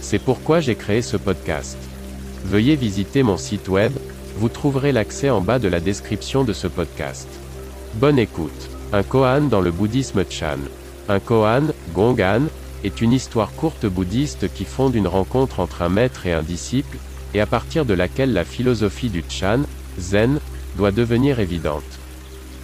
C'est pourquoi j'ai créé ce podcast. Veuillez visiter mon site web, vous trouverez l'accès en bas de la description de ce podcast. Bonne écoute. Un koan dans le bouddhisme Chan. Un koan, Gongan, est une histoire courte bouddhiste qui fonde une rencontre entre un maître et un disciple, et à partir de laquelle la philosophie du Chan, Zen, doit devenir évidente.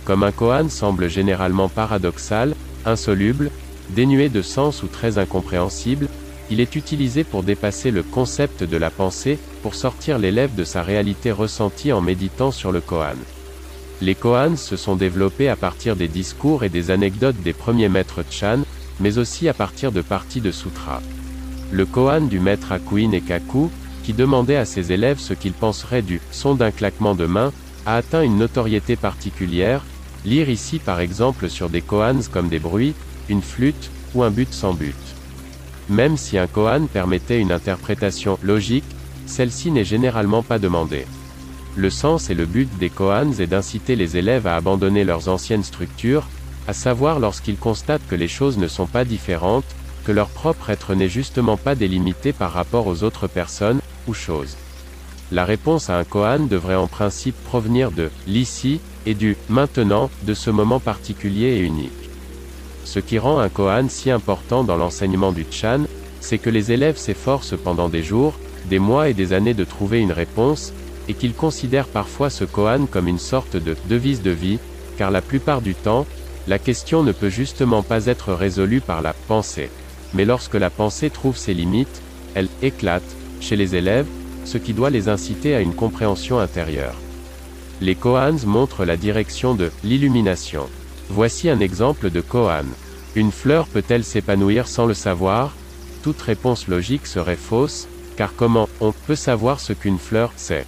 Comme un koan semble généralement paradoxal, insoluble, dénué de sens ou très incompréhensible, il est utilisé pour dépasser le concept de la pensée, pour sortir l'élève de sa réalité ressentie en méditant sur le koan. Les koans se sont développés à partir des discours et des anecdotes des premiers maîtres Chan, mais aussi à partir de parties de sutras. Le koan du maître Akuin et Kaku, qui demandait à ses élèves ce qu'ils penseraient du son d'un claquement de main, a atteint une notoriété particulière, Lire ici par exemple sur des koans comme des bruits, une flûte, ou un but sans but. Même si un koan permettait une interprétation logique, celle-ci n'est généralement pas demandée. Le sens et le but des koans est d'inciter les élèves à abandonner leurs anciennes structures, à savoir lorsqu'ils constatent que les choses ne sont pas différentes, que leur propre être n'est justement pas délimité par rapport aux autres personnes, ou choses. La réponse à un koan devrait en principe provenir de l'ici, et du maintenant, de ce moment particulier et unique. Ce qui rend un koan si important dans l'enseignement du Chan, c'est que les élèves s'efforcent pendant des jours, des mois et des années de trouver une réponse, et qu'ils considèrent parfois ce koan comme une sorte de devise de vie, car la plupart du temps, la question ne peut justement pas être résolue par la pensée. Mais lorsque la pensée trouve ses limites, elle éclate, chez les élèves, ce qui doit les inciter à une compréhension intérieure. Les koans montrent la direction de l'illumination. Voici un exemple de koan. Une fleur peut-elle s'épanouir sans le savoir? Toute réponse logique serait fausse, car comment on peut savoir ce qu'une fleur sait?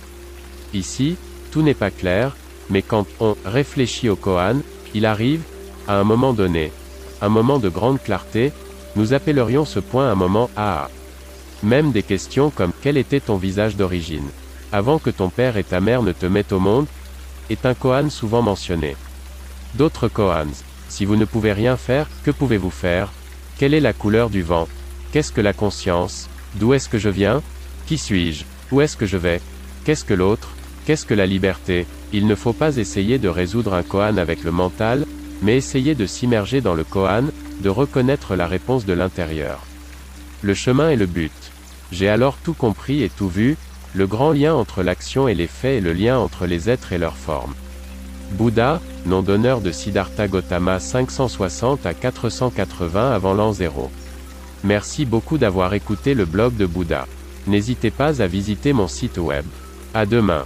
Ici, tout n'est pas clair, mais quand on réfléchit au koan, il arrive, à un moment donné, un moment de grande clarté, nous appellerions ce point un moment AA. Même des questions comme quel était ton visage d'origine? Avant que ton père et ta mère ne te mettent au monde, est un koan souvent mentionné. D'autres koans. Si vous ne pouvez rien faire, que pouvez-vous faire? Quelle est la couleur du vent? Qu'est-ce que la conscience? D'où est-ce que je viens? Qui suis-je? Où est-ce que je vais? Qu'est-ce que l'autre? Qu'est-ce que la liberté? Il ne faut pas essayer de résoudre un koan avec le mental, mais essayer de s'immerger dans le koan, de reconnaître la réponse de l'intérieur. Le chemin est le but. J'ai alors tout compris et tout vu, le grand lien entre l'action et les faits et le lien entre les êtres et leurs formes. Bouddha, nom d'honneur de Siddhartha Gautama 560 à 480 avant l'an 0. Merci beaucoup d'avoir écouté le blog de Bouddha. N'hésitez pas à visiter mon site web. À demain.